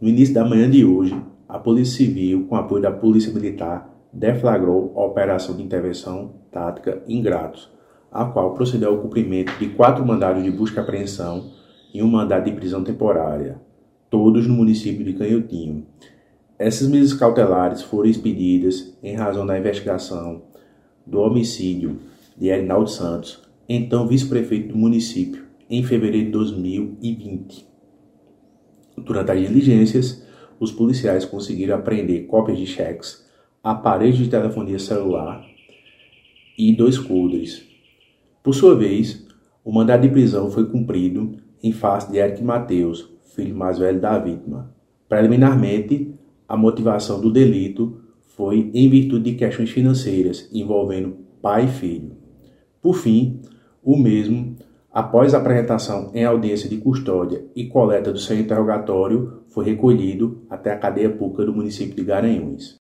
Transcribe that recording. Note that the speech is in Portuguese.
No início da manhã de hoje, a Polícia Civil, com apoio da Polícia Militar, deflagrou a Operação de Intervenção Tática Ingratos, a qual procedeu ao cumprimento de quatro mandados de busca e apreensão e um mandado de prisão temporária, todos no município de Canhotinho. Essas medidas cautelares foram expedidas em razão da investigação do homicídio de Erinaldo Santos, então vice-prefeito do município, em fevereiro de 2020. Durante as diligências, os policiais conseguiram apreender cópias de cheques, aparelhos de telefonia celular e dois coldres. Por sua vez, o mandado de prisão foi cumprido em face de Eric Mateus, filho mais velho da vítima. Preliminarmente, a motivação do delito foi em virtude de questões financeiras envolvendo pai e filho. Por fim, o mesmo, após a apresentação em audiência de custódia e coleta do seu interrogatório, foi recolhido até a cadeia pública do município de Garanhuns.